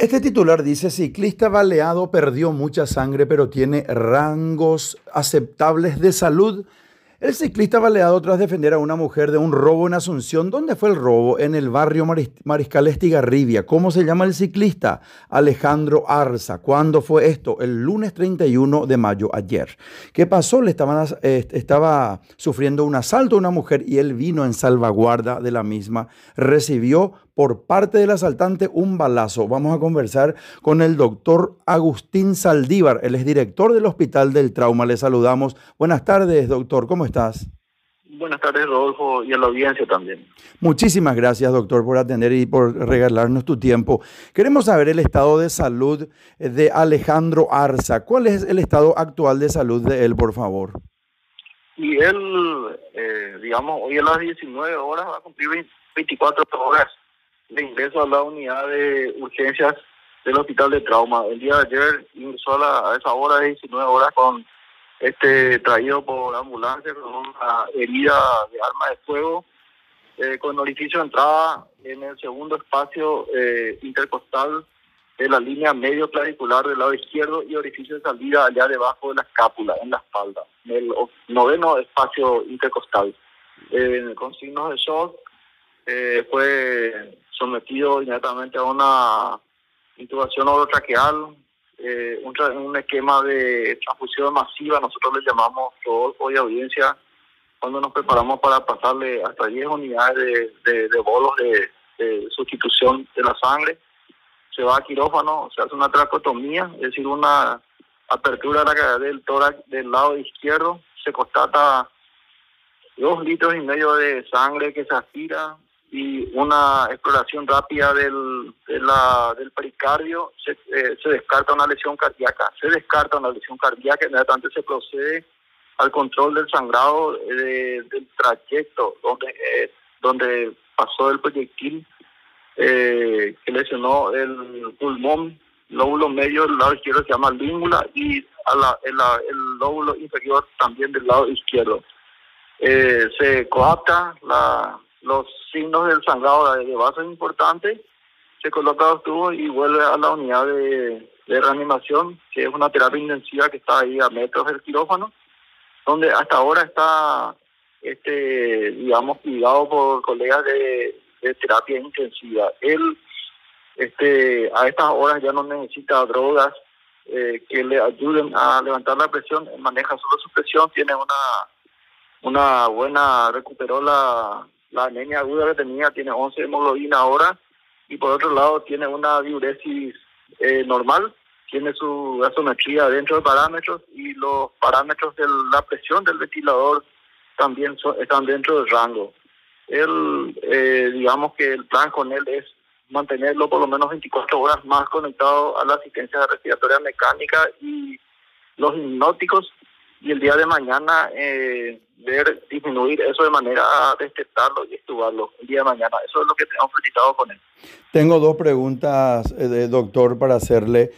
Este titular dice, ciclista baleado perdió mucha sangre pero tiene rangos aceptables de salud. El ciclista baleado tras defender a una mujer de un robo en Asunción. ¿Dónde fue el robo? En el barrio Mariscal Estigarribia. ¿Cómo se llama el ciclista? Alejandro Arza. ¿Cuándo fue esto? El lunes 31 de mayo, ayer. ¿Qué pasó? Le estaba sufriendo un asalto a una mujer y él vino en salvaguarda de la misma. Recibió por parte del asaltante un balazo. Vamos a conversar con el doctor Agustín Saldívar. Él es director del Hospital del Trauma. Le saludamos. Buenas tardes, doctor. ¿Cómo estás? Buenas tardes, Rodolfo, y a la audiencia también. Muchísimas gracias, doctor, por atender y por regalarnos tu tiempo. Queremos saber el estado de salud de Alejandro Arza. ¿Cuál es el estado actual de salud de él, por favor? Y él, eh, digamos, hoy a las 19 horas va a cumplir 24 horas de ingreso a la unidad de urgencias del hospital de trauma. El día de ayer ingresó a, esa hora de 19 horas con este traído por ambulancia con una herida de arma de fuego eh, con orificio de entrada en el segundo espacio eh, intercostal de la línea medio clavicular del lado izquierdo y orificio de salida allá debajo de la escápula, en la espalda, en el noveno espacio intercostal. Eh, con signos de shock, fue sometido inmediatamente a una intubación orotraqueal, eh, un, esquema de transfusión masiva, nosotros le llamamos todo hoy audiencia, cuando nos preparamos para pasarle hasta 10 unidades de, bolos de, sustitución de la sangre. Se va a quirófano, se hace una tracotomía, es decir, una apertura del tórax del lado izquierdo, se constata dos litros y medio de sangre que se aspira, y una exploración rápida del, del pericardio, se, eh, se, descarta una lesión cardíaca. Se descarta una lesión cardíaca, inmediatamente se procede al control del sangrado eh, del trayecto donde, eh, donde pasó el proyectil que lesionó el pulmón, lóbulo medio del lado izquierdo se llama língula y a la, el, el lóbulo inferior también del lado izquierdo. se coapta los signos del sangrado de base importante, se coloca dos tubos y vuelve a la unidad de, reanimación, que es una terapia intensiva que está ahí a metros del quirófano, donde hasta ahora está, este digamos, cuidado por colegas de, terapia intensiva. Él este, a estas horas ya no necesita drogas eh, que le ayuden a levantar la presión, maneja solo su presión, tiene una, una buena, recuperó la la anemia aguda que tenía tiene 11 hemoglobina ahora y por otro lado tiene una diuresis eh, normal, tiene su gasometría dentro de parámetros y los parámetros de la presión del ventilador también están dentro del rango. Él, eh, digamos que el plan con él es mantenerlo por lo menos 24 horas más conectado a la asistencia respiratoria mecánica y los hipnóticos y el día de mañana eh, ver disminuir eso de manera a detectarlo y estudiarlo el día de mañana. Eso es lo que tenemos platicado con él. Tengo dos preguntas, eh, doctor, para hacerle.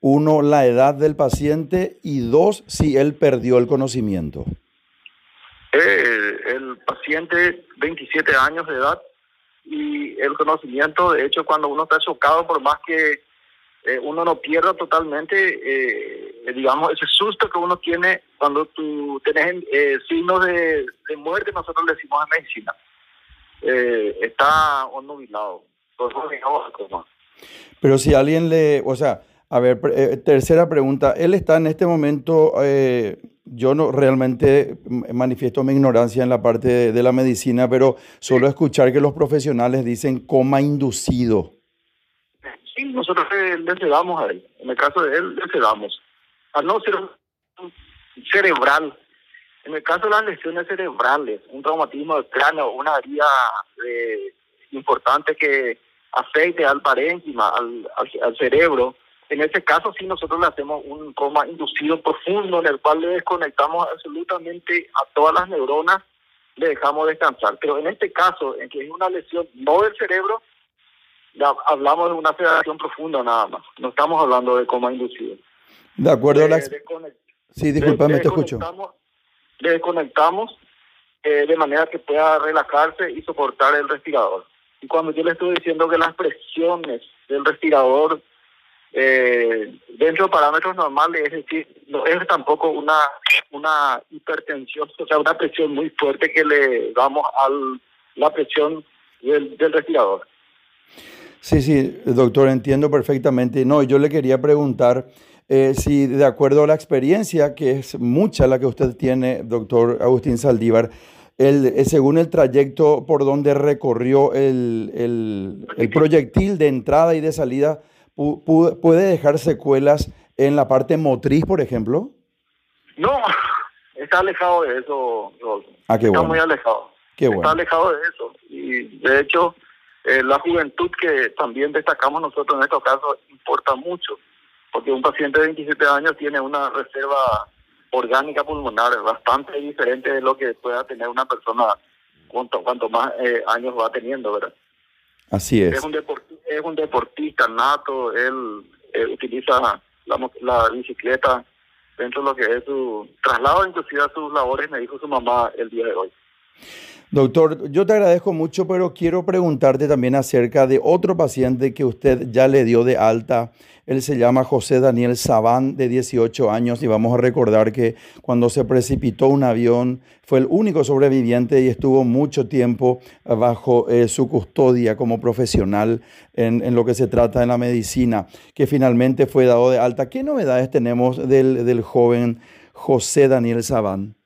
Uno, la edad del paciente y dos, si él perdió el conocimiento. Eh, el paciente, 27 años de edad y el conocimiento, de hecho, cuando uno está chocado, por más que eh, uno no pierda totalmente, eh, digamos, ese susto que uno tiene cuando tú tienes eh, signos de, muerte, nosotros le decimos en medicina. está nubilado, Pero si alguien le, o sea, a ver, tercera pregunta, él está en este momento, yo no realmente manifiesto mi ignorancia en la parte de, de la medicina, pero solo escuchar que los profesionales dicen coma inducido sí, nosotros le cedamos a él. En el caso de él, le cedamos. Al no ser cerebral, en el caso de las lesiones cerebrales, un traumatismo del cráneo, una herida eh, importante que afecte al parénquima, al, al, cerebro, en ese caso sí nosotros le hacemos un coma inducido profundo en el cual le desconectamos absolutamente a todas las neuronas, le dejamos descansar. Pero en este caso, en que es una lesión no del cerebro, hablamos de una sedación profunda nada más, no estamos hablando de coma inducido. De acuerdo a la... sí, disculpame, te escucho. Desconectamos eh, de manera que pueda relajarse y soportar el respirador. Y cuando yo le estoy diciendo que las presiones del respirador eh, dentro de parámetros normales, es decir, no es tampoco una, una hipertensión, o sea, una presión muy fuerte que le damos a la presión del, del respirador. Sí, sí, doctor, entiendo perfectamente. No, yo le quería preguntar eh, si de acuerdo a la experiencia, que es mucha la que usted tiene, doctor Agustín Saldívar, el, eh, según el trayecto por donde recorrió el, el, el proyectil de entrada y de salida, ¿Puede dejar secuelas en la parte motriz, por ejemplo? No, está alejado de eso, Ah, qué está bueno. muy alejado. Qué Está bueno. alejado de eso. Y de hecho, eh, la juventud que también destacamos nosotros en estos casos importa mucho, porque un paciente de 27 años tiene una reserva orgánica pulmonar bastante diferente de lo que pueda tener una persona cuanto, cuanto más eh, años va teniendo, ¿verdad? Así Es es. un, deporti- es un deportista nato, él eh, utiliza la, la bicicleta dentro de lo que es su traslado, inclusive a sus labores, me dijo su mamá el día de hoy. Doctor, yo te agradezco mucho, pero quiero preguntarte también acerca de otro paciente que usted ya le dio de alta. Él se llama José Daniel Sabán, de 18 años, y vamos a recordar que cuando se precipitó un avión fue el único sobreviviente y estuvo mucho tiempo bajo eh, su custodia como profesional en, lo que se trata en la medicina, que finalmente fue dado de alta. ¿Qué novedades tenemos del, del joven José Daniel Sabán?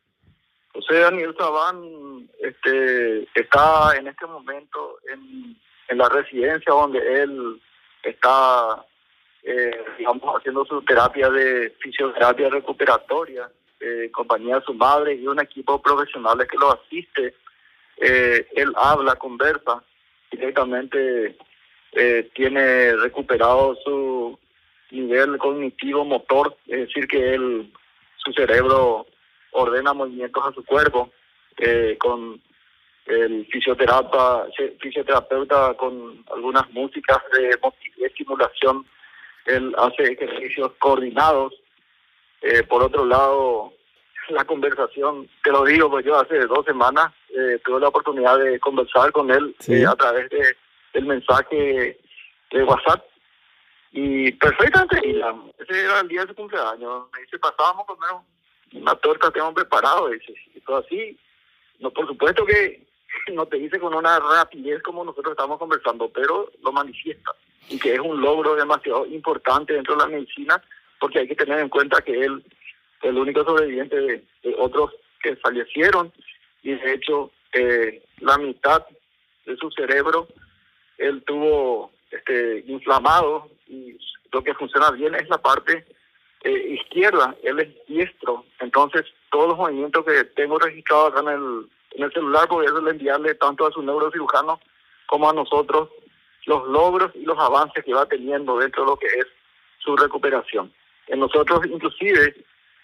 José Daniel Sabán este, está en este momento en, la residencia donde él está, eh, digamos, haciendo su terapia de fisioterapia recuperatoria, eh, en compañía de su madre y un equipo de profesionales que lo asiste. Eh, él habla, conversa, directamente eh, tiene recuperado su nivel cognitivo motor, es decir, que él, su cerebro ordena movimientos a su cuerpo eh, con el fisioterapeuta, fisioterapeuta con algunas músicas de, estimulación, él hace ejercicios coordinados. Eh, por otro lado, la conversación, te lo digo, pues yo hace dos semanas eh, tuve la oportunidad de conversar con él Sí. eh, a través de, del mensaje de WhatsApp y perfectamente, ese era el día de su cumpleaños, me dice, pasábamos a comer una torta, tengo preparado, y dice, y así, no, por supuesto que no te dice con una rapidez como nosotros estamos conversando, pero lo manifiesta, y que es un logro demasiado importante dentro de la medicina, porque hay que tener en cuenta que él es el único sobreviviente de, de otros que fallecieron, y de hecho, eh, la mitad de su cerebro, él tuvo este, inflamado, y lo que funciona bien es la parte eh, izquierda, él es diestro, entonces todos los movimientos que tengo registrados acá en el, en el celular, voy a enviarle tanto a su neurocirujano como a nosotros los logros y los avances que va teniendo dentro de lo que es su recuperación. En nosotros inclusive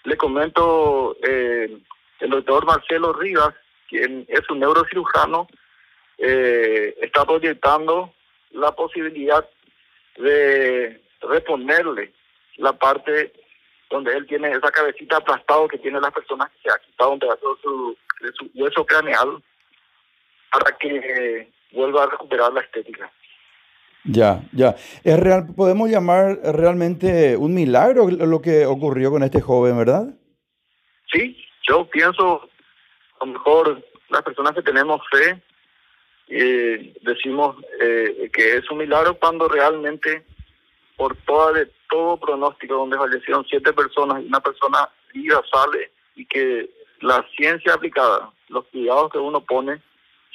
le comento eh, el doctor Marcelo Rivas, quien es un neurocirujano, eh, está proyectando la posibilidad de reponerle la parte donde él tiene esa cabecita aplastado que tiene las personas que se ha quitado un pedazo de su, de su hueso craneal para que eh, vuelva a recuperar la estética. Ya, ya. Es real, podemos llamar realmente un milagro lo que ocurrió con este joven, ¿verdad? Sí, yo pienso, a lo mejor las personas que tenemos fe, eh, decimos eh, que es un milagro cuando realmente por toda de todo pronóstico donde fallecieron siete personas y una persona viva sale y que la ciencia aplicada, los cuidados que uno pone,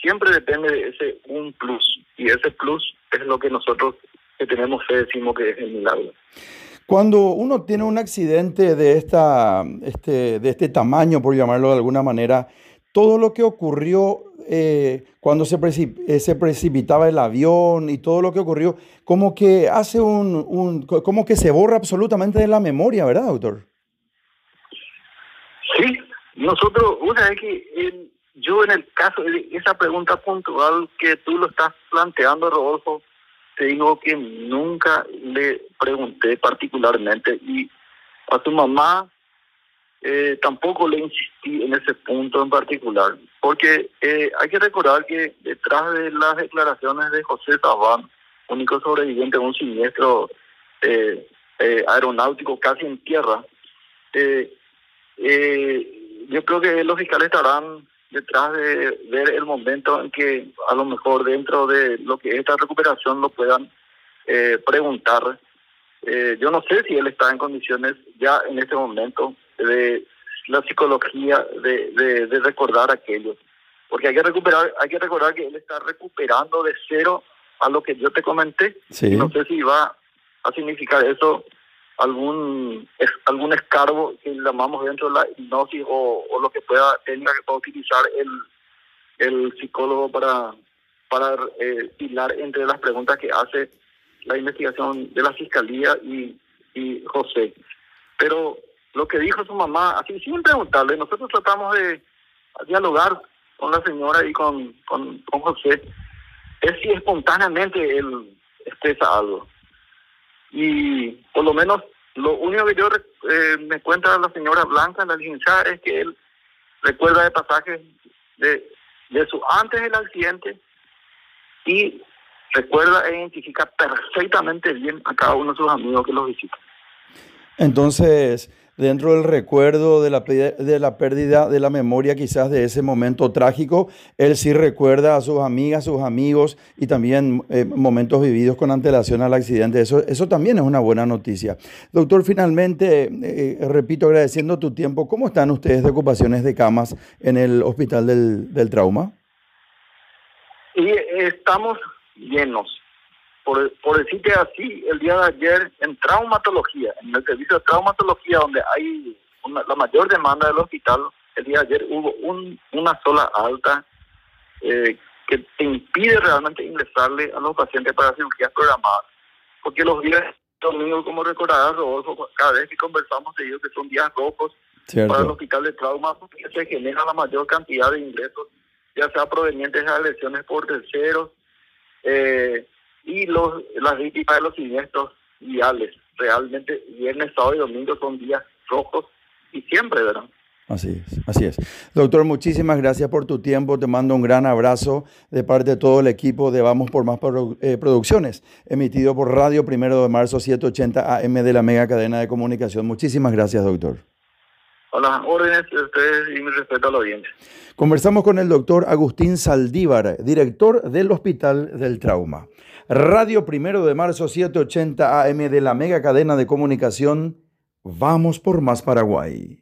siempre depende de ese un plus y ese plus es lo que nosotros que tenemos fe decimos que es el milagro. Cuando uno tiene un accidente de, esta, este, de este tamaño, por llamarlo de alguna manera, todo lo que ocurrió eh, cuando se, precip- eh, se precipitaba el avión y todo lo que ocurrió, como que hace un, un- co- como que se borra absolutamente de la memoria, ¿verdad, doctor? Sí, nosotros, una vez que yo en el caso de esa pregunta puntual que tú lo estás planteando, Rodolfo, te digo que nunca le pregunté particularmente y a tu mamá eh, tampoco le insistí en ese punto en particular, porque eh, hay que recordar que detrás de las declaraciones de José Tabán, único sobreviviente de un siniestro eh, eh, aeronáutico casi en tierra. Eh, eh, yo creo que los fiscales estarán detrás de ver el momento en que a lo mejor dentro de lo que es esta recuperación lo puedan preguntar. yo no sé si él está en condiciones ya en este momento de la psicología de, de, recordar aquello. Porque hay que recuperar, hay que recordar que él está recuperando de cero a lo que yo te comenté. Y no sé si va a significar eso algún algún escarbo que llamamos dentro de la hipnosis o, lo que pueda tenga que utilizar el, el psicólogo para para eh, hilar entre las preguntas que hace la investigación de la fiscalía y, y José. Pero lo que dijo su mamá, así sin preguntarle, nosotros tratamos de dialogar con la señora y con, con, con José, es si espontáneamente él expresa algo. Y por lo menos lo único que yo eh, me cuenta la señora Blanca, la licenciada, es que él recuerda de pasajes de, de su antes del accidente y recuerda e identifica perfectamente bien a cada uno de sus amigos que los visitan. Entonces, dentro del recuerdo de la, de la pérdida de la memoria quizás de ese momento trágico, él sí recuerda a sus amigas, sus amigos y también eh, momentos vividos con antelación al accidente. Eso, eso también es una buena noticia. Doctor, finalmente, eh, repito, agradeciendo tu tiempo, ¿cómo están ustedes de ocupaciones de camas en el Hospital del, del Trauma? Y estamos llenos por, por decirte así, el día de ayer en traumatología, en el servicio de traumatología donde hay la mayor demanda del hospital, el día de ayer hubo un, una sola alta eh, que te impide realmente ingresarle a los pacientes para cirugías programadas, porque los días domingos, como recordarás, Rodolfo, cada vez que conversamos de ellos que son días rojos para el hospital de trauma, porque se genera la mayor cantidad de ingresos, ya sea provenientes de lesiones por terceros, eh, y los las víctimas de los siniestros viales. Realmente viernes, sábado y domingo son días rojos y siempre, ¿verdad? Así es, así es. Doctor, muchísimas gracias por tu tiempo. Te mando un gran abrazo de parte de todo el equipo de Vamos por Más eh, Producciones, emitido por Radio Primero de Marzo 780 AM de la mega cadena de comunicación. Muchísimas gracias, doctor. Hola, órdenes de ustedes y mi respeto a la audiencia. Conversamos con el doctor Agustín Saldívar, director del Hospital del Trauma. Radio Primero de Marzo 780 AM de la mega cadena de comunicación. Vamos por más Paraguay.